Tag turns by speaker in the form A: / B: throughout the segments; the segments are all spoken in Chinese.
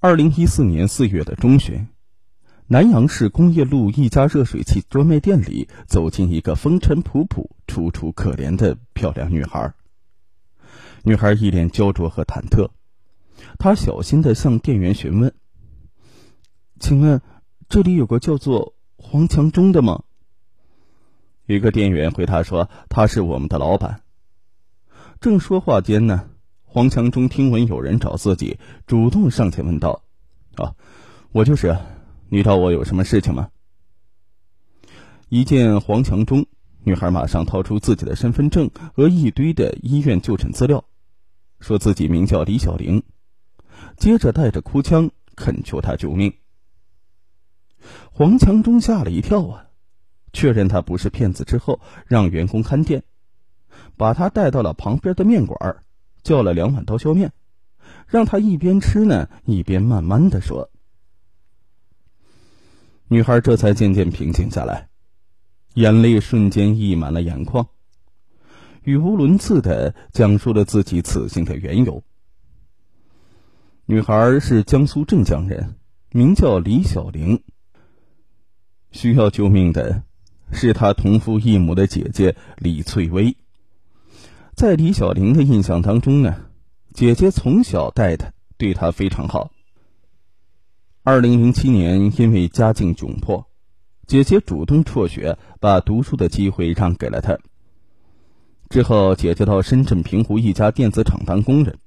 A: 二零一四年四月的中旬，南阳市工业路一家热水器专卖店里走进一个风尘仆仆、楚楚可怜的漂亮女孩。女孩一脸焦灼和忐忑，她小心的向店员询问：“请问，这里有个叫做黄强忠的吗？”一个店员回答说：“他是我们的老板。”正说话间呢。黄强忠听闻有人找自己，主动上前问道：“啊，我就是，你找我有什么事情吗？”一见黄强忠，女孩马上掏出自己的身份证和一堆的医院就诊资料，说自己名叫李小玲，接着带着哭腔恳求他救命。黄强忠吓了一跳啊，确认他不是骗子之后，让员工看店，把他带到了旁边的面馆叫了两碗刀削面，让他一边吃呢，一边慢慢的说。女孩这才渐渐平静下来，眼泪瞬间溢满了眼眶，语无伦次的讲述了自己此行的缘由。女孩是江苏镇江人，名叫李小玲。需要救命的，是她同父异母的姐姐李翠微。在李小玲的印象当中呢，姐姐从小带她，对她非常好。二零零七年，因为家境窘迫，姐姐主动辍学，把读书的机会让给了她。之后，姐姐到深圳平湖一家电子厂当工人，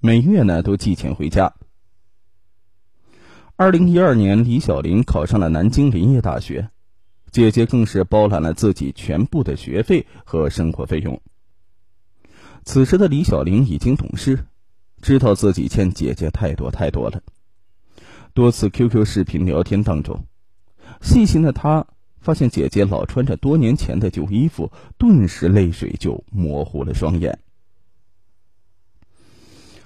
A: 每月呢都寄钱回家。二零一二年，李小玲考上了南京林业大学，姐姐更是包揽了自己全部的学费和生活费用。此时的李小玲已经懂事，知道自己欠姐姐太多太多了。多次 QQ 视频聊天当中，细心的她发现姐姐老穿着多年前的旧衣服，顿时泪水就模糊了双眼。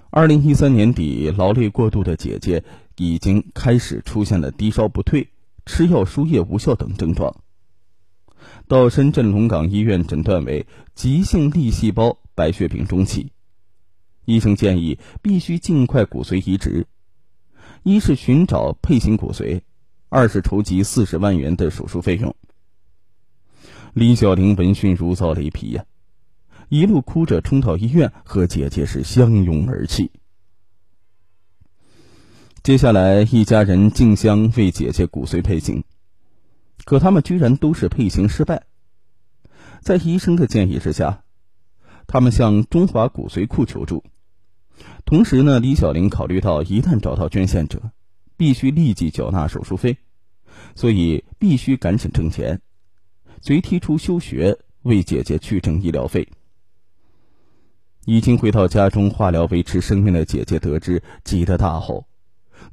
A: 二零一三年底，劳累过度的姐姐已经开始出现了低烧不退、吃药输液无效等症状。到深圳龙岗医院诊断为急性粒细胞。白血病中期，医生建议必须尽快骨髓移植，一是寻找配型骨髓，二是筹集四十万元的手术费用。李小玲闻讯如遭雷劈呀，一路哭着冲到医院，和姐姐是相拥而泣。接下来，一家人竞相为姐姐骨髓配型，可他们居然都是配型失败。在医生的建议之下。他们向中华骨髓库求助，同时呢，李小玲考虑到一旦找到捐献者，必须立即缴纳手术费，所以必须赶紧挣钱，遂提出休学，为姐姐去挣医疗费。已经回到家中化疗维持生命的姐姐得知，急得大吼：“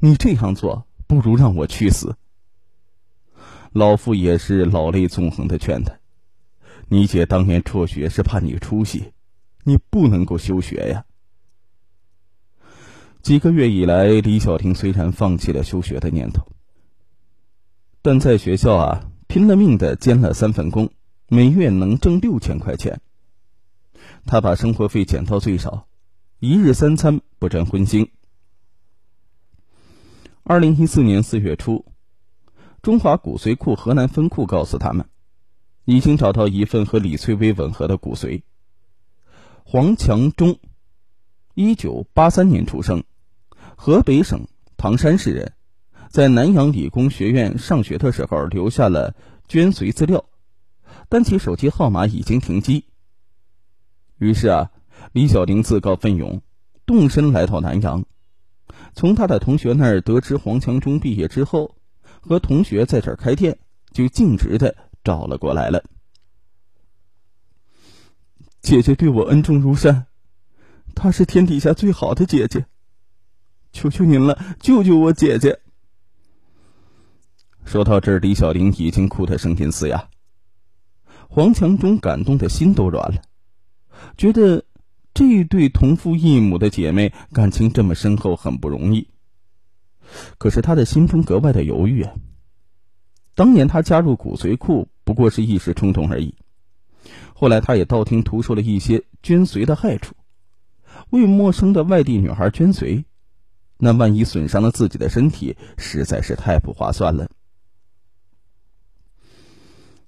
A: 你这样做，不如让我去死！”老妇也是老泪纵横的劝他：“你姐当年辍学是怕你出息。”你不能够休学呀！几个月以来，李小婷虽然放弃了休学的念头，但在学校啊，拼了命的兼了三份工，每月能挣六千块钱。他把生活费减到最少，一日三餐不沾荤腥。二零一四年四月初，中华骨髓库河南分库告诉他们，已经找到一份和李翠微吻合的骨髓。黄强忠，一九八三年出生，河北省唐山市人，在南阳理工学院上学的时候留下了捐髓资料，但其手机号码已经停机。于是啊，李小玲自告奋勇，动身来到南阳，从他的同学那儿得知黄强忠毕业之后，和同学在这开店，就径直的找了过来了。姐姐对我恩重如山，她是天底下最好的姐姐。求求您了，救救我姐姐！说到这儿，李小玲已经哭得声音嘶哑。黄强忠感动的心都软了，觉得这对同父异母的姐妹感情这么深厚，很不容易。可是他的心中格外的犹豫啊。当年他加入骨髓库，不过是一时冲动而已。后来，他也道听途说了一些捐髓的害处，为陌生的外地女孩捐髓，那万一损伤了自己的身体，实在是太不划算了。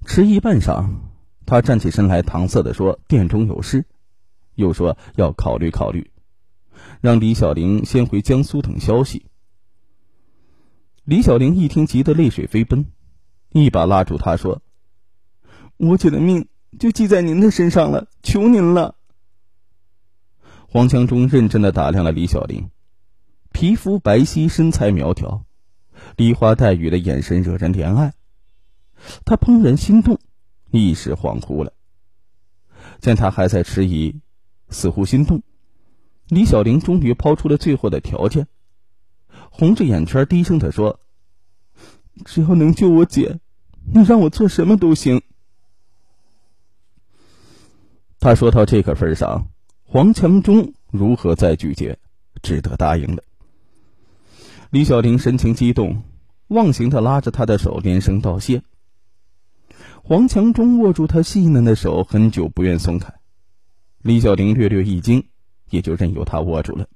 A: 迟疑半晌，他站起身来，搪塞的说：“店中有事。”又说要考虑考虑，让李小玲先回江苏等消息。李小玲一听，急得泪水飞奔，一把拉住他说：“我姐的命就系在您的身上了，求您了。”黄强忠认真的打量了李小玲，皮肤白皙，身材苗条，梨花带雨的眼神惹人怜爱。他怦然心动，一时恍惚了。见他还在迟疑。似乎心动，李小玲终于抛出了最后的条件，红着眼圈低声的说：“只要能救我姐，你让我做什么都行。”他说到这个份上，黄强忠如何再拒绝，只得答应了。李小玲神情激动，忘形的拉着他的手，连声道谢。黄强忠握住他细嫩的手，很久不愿松开。李小玲略略一惊，也就任由他握住了。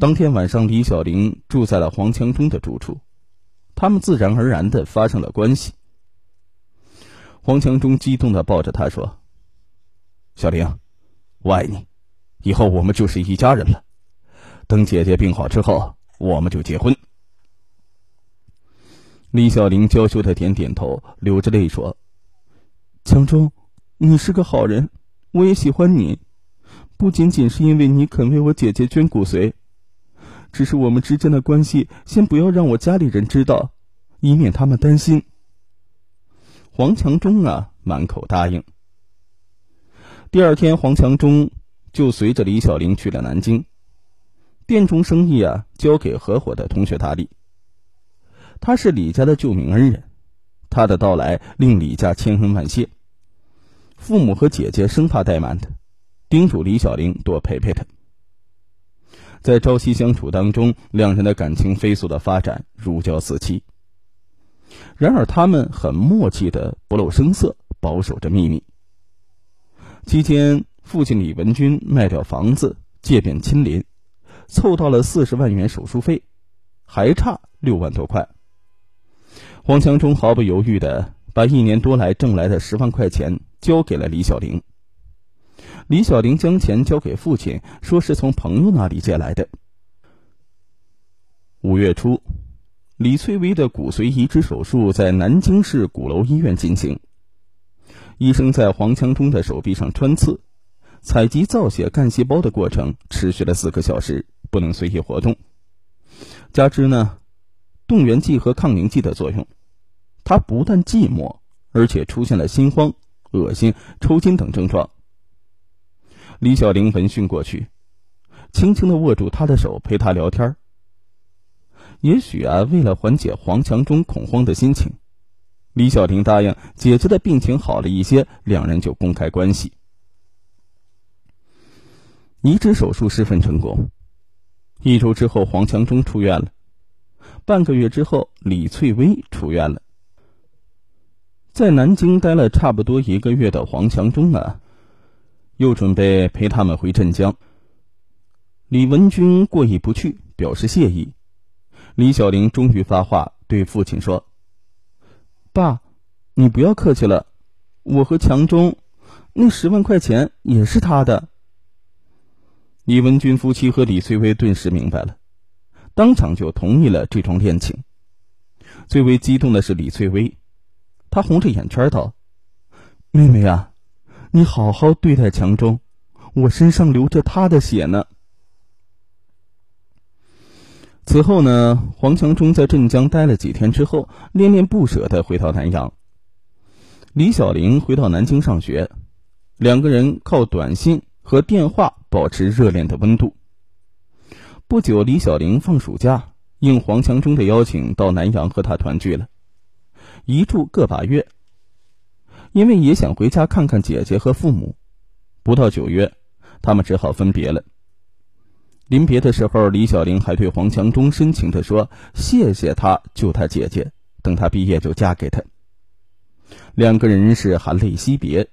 A: 当天晚上，李小玲住在了黄强忠的住处，他们自然而然的发生了关系。黄强忠激动的抱着她说：“小玲，我爱你，以后我们就是一家人了。等姐姐病好之后，我们就结婚。”李小玲娇羞的点点头，流着泪说：“强忠，你是个好人。”我也喜欢你，不仅仅是因为你肯为我姐姐捐骨髓，只是我们之间的关系，先不要让我家里人知道，以免他们担心。黄强忠啊，满口答应。第二天，黄强忠就随着李小玲去了南京，店中生意啊，交给合伙的同学打理。他是李家的救命恩人，他的到来令李家千恩万谢。父母和姐姐生怕怠慢他，叮嘱李小玲多陪陪他。在朝夕相处当中，两人的感情飞速的发展，如胶似漆。然而，他们很默契的不露声色，保守着秘密。期间，父亲李文军卖掉房子，借遍亲邻，凑到了四十万元手术费，还差六万多块。黄强忠毫不犹豫的把一年多来挣来的十万块钱。交给了李小玲。李小玲将钱交给父亲，说是从朋友那里借来的。五月初，李翠微的骨髓移植手术在南京市鼓楼医院进行。医生在黄强忠的手臂上穿刺，采集造血干细胞的过程持续了四个小时，不能随意活动。加之呢，动员剂和抗凝剂的作用，他不但寂寞，而且出现了心慌。恶心、抽筋等症状。李小玲闻讯过去，轻轻的握住他的手，陪他聊天。也许啊，为了缓解黄强忠恐慌的心情，李小玲答应姐姐的病情好了一些，两人就公开关系。移植手术十分成功，一周之后，黄强忠出院了。半个月之后，李翠微出院了。在南京待了差不多一个月的黄强忠啊，又准备陪他们回镇江。李文军过意不去，表示谢意。李小玲终于发话，对父亲说：“爸，你不要客气了，我和强忠，那十万块钱也是他的。”李文军夫妻和李翠微顿时明白了，当场就同意了这桩恋情。最为激动的是李翠微，她红着眼圈道：“妹妹啊，你好好对待强忠，我身上流着他的血呢。”此后呢，黄强忠在镇江待了几天之后，恋恋不舍的回到南阳。李小玲回到南京上学，两个人靠短信和电话保持热恋的温度。不久，李小玲放暑假，应黄强忠的邀请到南阳和他团聚了。一住个把月，因为也想回家看看姐姐和父母。不到九月，他们只好分别了。临别的时候，李小玲还对黄强忠深情的说：“谢谢他救他姐姐，等他毕业就嫁给他。”两个人是含泪惜别。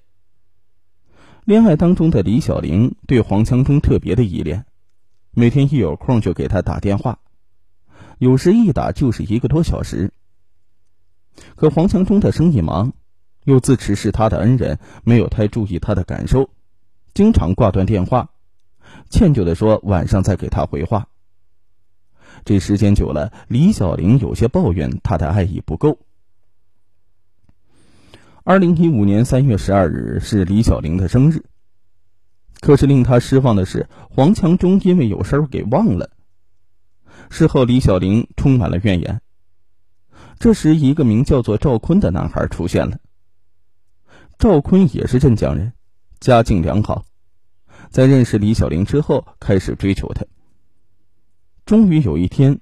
A: 恋爱当中的李小玲对黄强忠特别的依恋，每天一有空就给他打电话，有时一打就是一个多小时。可黄强忠的生意忙，又自持是他的恩人，没有太注意他的感受，经常挂断电话，歉疚的说晚上再给他回话。这时间久了，李小玲有些抱怨他的爱意不够。二零一五年三月十二日是李小玲的生日，可是令他失望的是，黄强忠因为有事儿给忘了。事后，李小玲充满了怨言。这时，一个名叫做赵坤的男孩出现了。赵坤也是镇江人，家境良好，在认识李小玲之后，开始追求她。终于有一天，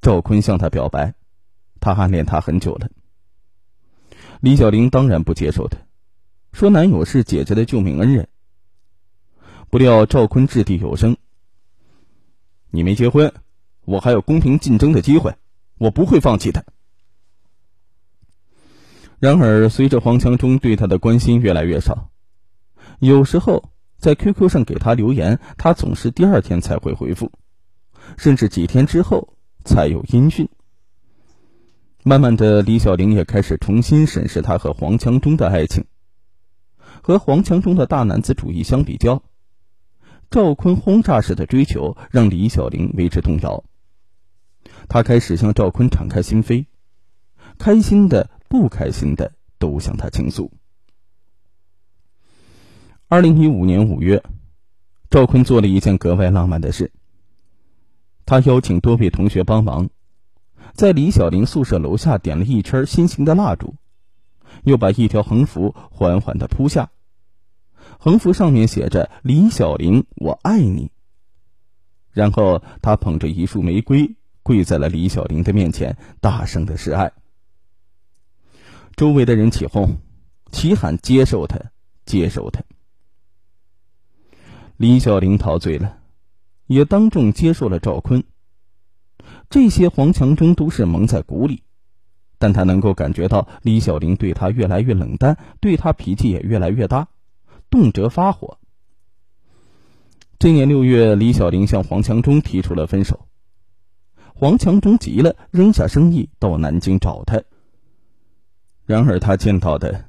A: 赵坤向她表白，他暗恋她很久了。李小玲当然不接受他，说男友是姐姐的救命恩人。不料赵坤掷地有声：“你没结婚，我还有公平竞争的机会，我不会放弃的。”然而，随着黄强忠对他的关心越来越少，有时候在 QQ 上给他留言，他总是第二天才会回复，甚至几天之后才有音讯。慢慢的，李小玲也开始重新审视他和黄强忠的爱情。和黄强忠的大男子主义相比较，赵坤轰炸式的追求让李小玲为之动摇。他开始向赵坤敞开心扉，开心的。不开心的都向他倾诉。二零一五年五月，赵坤做了一件格外浪漫的事。他邀请多位同学帮忙，在李小玲宿舍楼下点了一圈心形的蜡烛，又把一条横幅缓缓的铺下，横幅上面写着“李小玲，我爱你”。然后他捧着一束玫瑰，跪在了李小玲的面前，大声的示爱。周围的人起哄，齐喊：“接受他，接受他！”李小玲陶醉了，也当众接受了赵坤。这些黄强忠都是蒙在鼓里，但他能够感觉到李小玲对他越来越冷淡，对他脾气也越来越大，动辄发火。这年六月，李小玲向黄强忠提出了分手。黄强忠急了，扔下生意到南京找他。然而，他见到的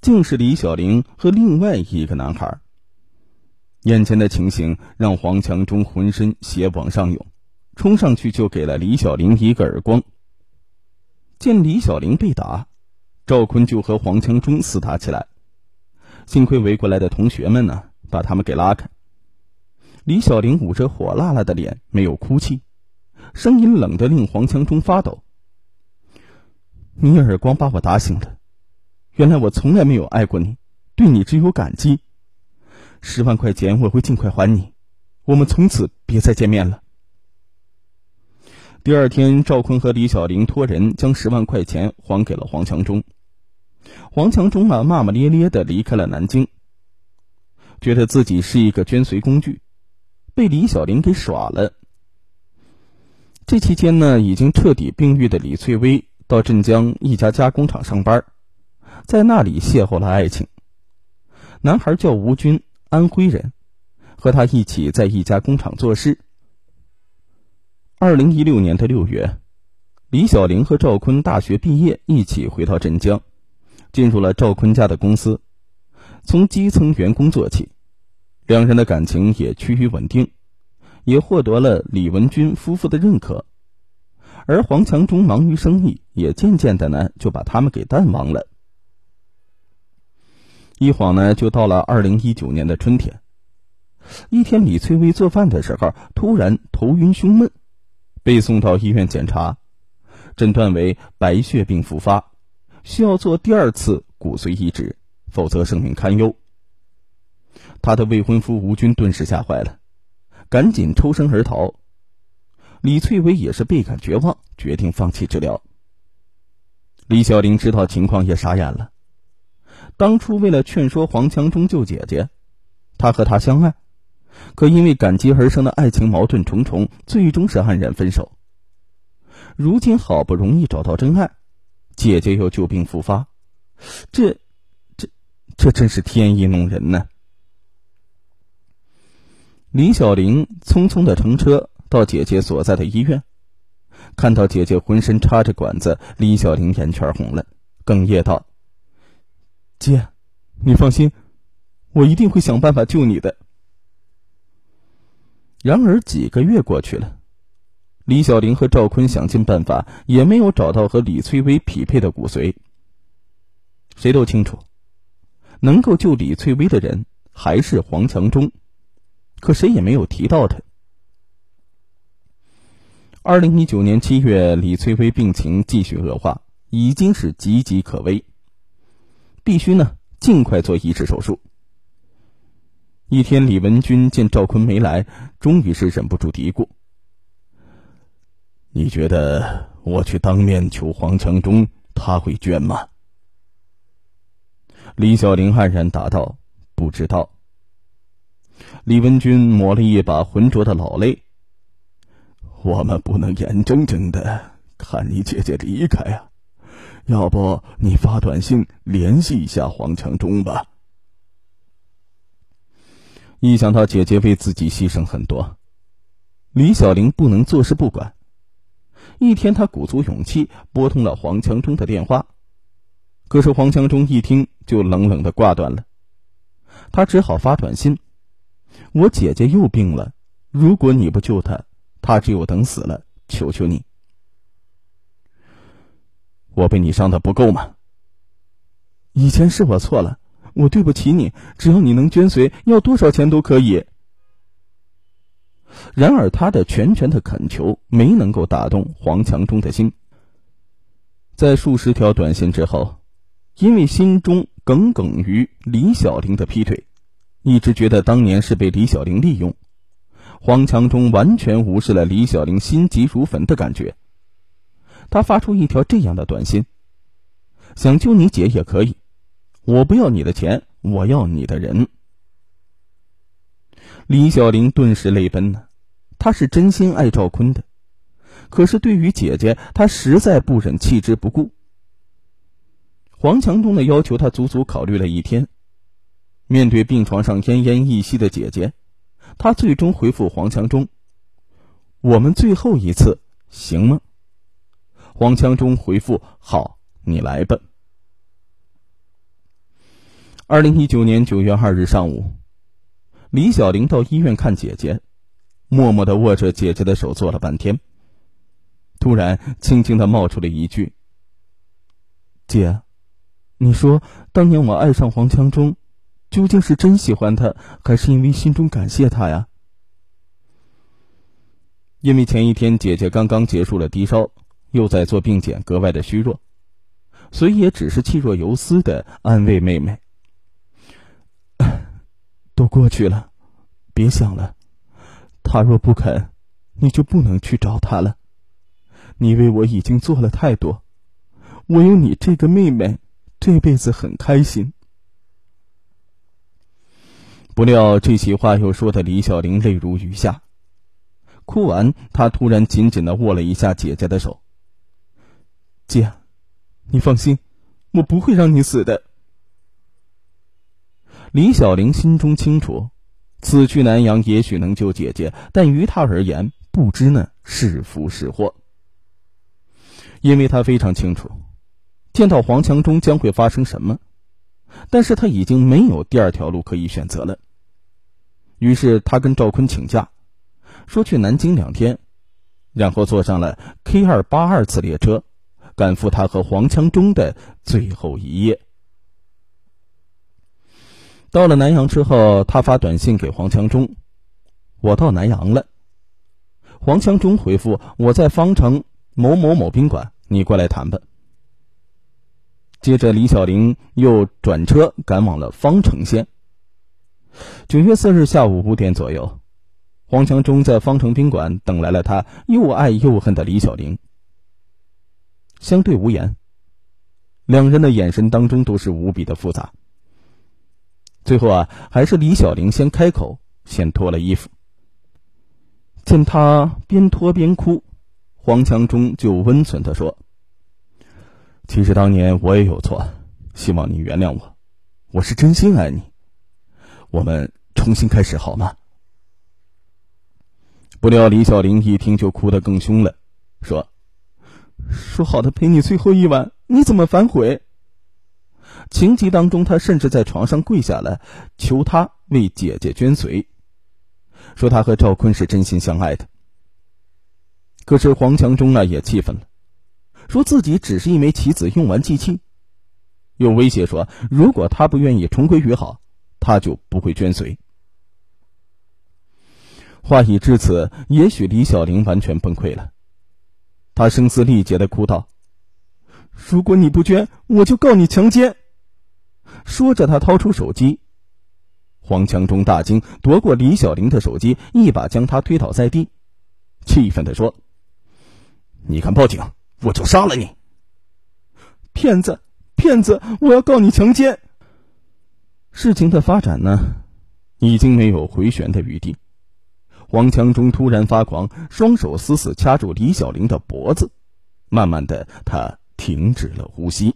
A: 竟是李小玲和另外一个男孩。眼前的情形让黄强忠浑身血往上涌，冲上去就给了李小玲一个耳光。见李小玲被打，赵坤就和黄强忠厮打起来。幸亏围过来的同学们呢，把他们给拉开。李小玲捂着火辣辣的脸，没有哭泣，声音冷得令黄强忠发抖。你耳光把我打醒了，原来我从来没有爱过你，对你只有感激。十万块钱我会尽快还你，我们从此别再见面了。第二天，赵坤和李小玲托人将十万块钱还给了黄强忠。黄强忠啊，骂骂咧咧的离开了南京，觉得自己是一个捐髓工具，被李小玲给耍了。这期间呢，已经彻底病愈的李翠微。到镇江一家加工厂上班，在那里邂逅了爱情。男孩叫吴军，安徽人，和他一起在一家工厂做事。二零一六年的六月，李小玲和赵坤大学毕业，一起回到镇江，进入了赵坤家的公司，从基层员工做起，两人的感情也趋于稳定，也获得了李文军夫妇的认可。而黄强忠忙于生意，也渐渐的呢就把他们给淡忘了。一晃呢就到了二零一九年的春天，一天李翠薇做饭的时候，突然头晕胸闷，被送到医院检查，诊断为白血病复发，需要做第二次骨髓移植，否则生命堪忧。他的未婚夫吴军顿时吓坏了，赶紧抽身而逃。李翠微也是倍感绝望，决定放弃治疗。李小玲知道情况也傻眼了。当初为了劝说黄强忠救姐姐，他和她相爱，可因为感激而生的爱情矛盾重重，最终是黯然分手。如今好不容易找到真爱，姐姐又旧病复发，这、这、这真是天意弄人呢。李小玲匆匆的乘车到姐姐所在的医院，看到姐姐浑身插着管子，李小玲眼圈红了，哽咽道：“姐，你放心，我一定会想办法救你的。”然而几个月过去了，李小玲和赵坤想尽办法，也没有找到和李翠微匹配的骨髓。谁都清楚，能够救李翠微的人还是黄强忠。可谁也没有提到他。二零一九年七月，李翠微病情继续恶化，已经是岌岌可危，必须呢尽快做移植手术。一天，李文军见赵坤没来，终于是忍不住嘀咕：“你觉得我去当面求黄强忠，他会捐吗？”李小玲黯然答道：“不知道。”李文军抹了一把浑浊的老泪。我们不能眼睁睁的看你姐姐离开啊！要不你发短信联系一下黄强忠吧。一想到姐姐为自己牺牲很多，李小玲不能坐视不管。一天，她鼓足勇气拨通了黄强忠的电话，可是黄强忠一听就冷冷的挂断了。他只好发短信。我姐姐又病了，如果你不救她，他只有等死了。求求你，我被你伤的不够吗？以前是我错了，我对不起你。只要你能捐髓，要多少钱都可以。然而，他的全权的恳求没能够打动黄强忠的心。在数十条短信之后，因为心中耿耿于李小玲的劈腿。一直觉得当年是被李小玲利用，黄强忠完全无视了李小玲心急如焚的感觉。他发出一条这样的短信：“想救你姐也可以，我不要你的钱，我要你的人。”李小玲顿时泪奔呢，她是真心爱赵坤的，可是对于姐姐，她实在不忍弃之不顾。黄强忠的要求，他足足考虑了一天。面对病床上奄奄一息的姐姐，他最终回复黄强忠：“我们最后一次，行吗？”黄强忠回复：“好，你来吧。”二零一九年九月二日上午，李小玲到医院看姐姐，默默的握着姐姐的手坐了半天，突然轻轻的冒出了一句：“姐，你说当年我爱上黄强忠。”究竟是真喜欢他，还是因为心中感谢他呀？因为前一天姐姐刚刚结束了低烧，又在做病检，格外的虚弱，所以也只是气若游丝的安慰妹妹：“ 都过去了，别想了。他若不肯，你就不能去找他了。你为我已经做了太多，我有你这个妹妹，这辈子很开心。”不料这席话又说的李小玲泪如雨下，哭完，她突然紧紧的握了一下姐姐的手。姐，你放心，我不会让你死的。李小玲心中清楚，此去南阳也许能救姐姐，但于她而言，不知呢是福是祸。因为她非常清楚，见到黄强忠将会发生什么。但是他已经没有第二条路可以选择了。于是他跟赵坤请假，说去南京两天，然后坐上了 K 二八二次列车，赶赴他和黄强忠的最后一夜。到了南阳之后，他发短信给黄强忠：“我到南阳了。”黄强忠回复：“我在方城某某某宾馆，你过来谈吧。”接着，李小玲又转车赶往了方城县。九月四日下午五点左右，黄强忠在方城宾馆等来了他又爱又恨的李小玲。相对无言，两人的眼神当中都是无比的复杂。最后啊，还是李小玲先开口，先脱了衣服。见他边脱边哭，黄强忠就温存的说。其实当年我也有错，希望你原谅我，我是真心爱你。我们重新开始好吗？不料李小玲一听就哭得更凶了，说：“说好的陪你最后一晚，你怎么反悔？”情急当中，他甚至在床上跪下来，求他为姐姐捐髓，说他和赵坤是真心相爱的。可是黄强忠呢也气愤了，说自己只是一枚棋子用完即弃，又威胁说如果他不愿意重归于好，他就不会捐髓。话已至此，也许李小玲完全崩溃了，她声嘶力竭的哭道：“如果你不捐，我就告你强奸。”说着，他掏出手机。黄强忠大惊，夺过李小玲的手机，一把将她推倒在地，气愤的说：“你敢报警，我就杀了你！骗子，骗子！我要告你强奸！”事情的发展呢，已经没有回旋的余地。黄强忠突然发狂，双手死死掐住李小玲的脖子，慢慢的，他停止了呼吸。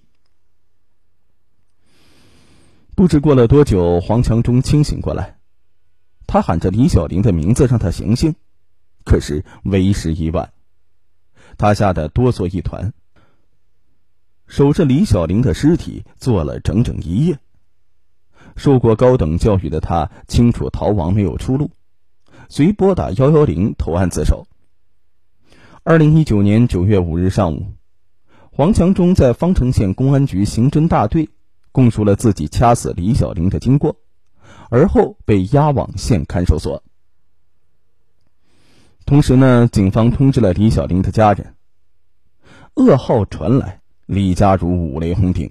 A: 不知过了多久，黄强忠清醒过来，他喊着李小玲的名字，让她醒醒，可是为时已晚，他吓得哆嗦一团。守着李小玲的尸体坐了整整一夜。受过高等教育的他清楚逃亡没有出路，遂拨打幺幺零投案自首。二零一九年九月五日上午，黄强忠在方城县公安局刑侦大队。供述了自己掐死李小玲的经过，而后被押往县看守所。同时呢，警方通知了李小玲的家人。噩耗传来，李家如五雷轰顶，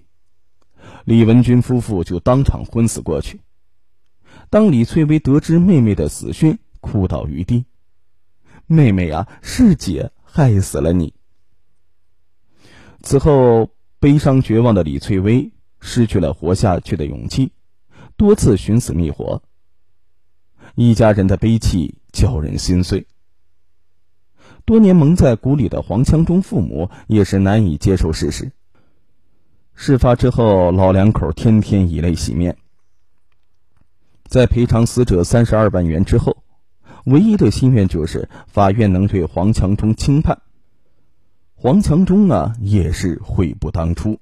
A: 李文军夫妇就当场昏死过去。当李翠微得知妹妹的死讯，哭倒于地：“妹妹啊，是姐害死了你。”此后，悲伤绝望的李翠微。失去了活下去的勇气，多次寻死觅活。一家人的悲戚叫人心碎。多年蒙在鼓里的黄强忠父母也是难以接受事实。事发之后，老两口天天以泪洗面。在赔偿死者三十二万元之后，唯一的心愿就是法院能对黄强忠轻判。黄强忠啊，也是悔不当初。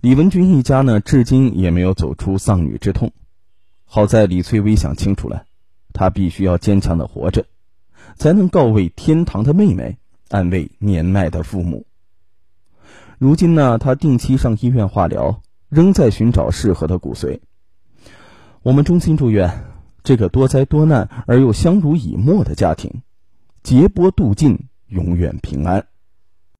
A: 李文军一家呢，至今也没有走出丧女之痛。好在李翠微想清楚了，她必须要坚强的活着，才能告慰天堂的妹妹，安慰年迈的父母。如今呢，他定期上医院化疗，仍在寻找适合的骨髓。我们衷心祝愿这个多灾多难而又相濡以沫的家庭，劫波渡尽，永远平安。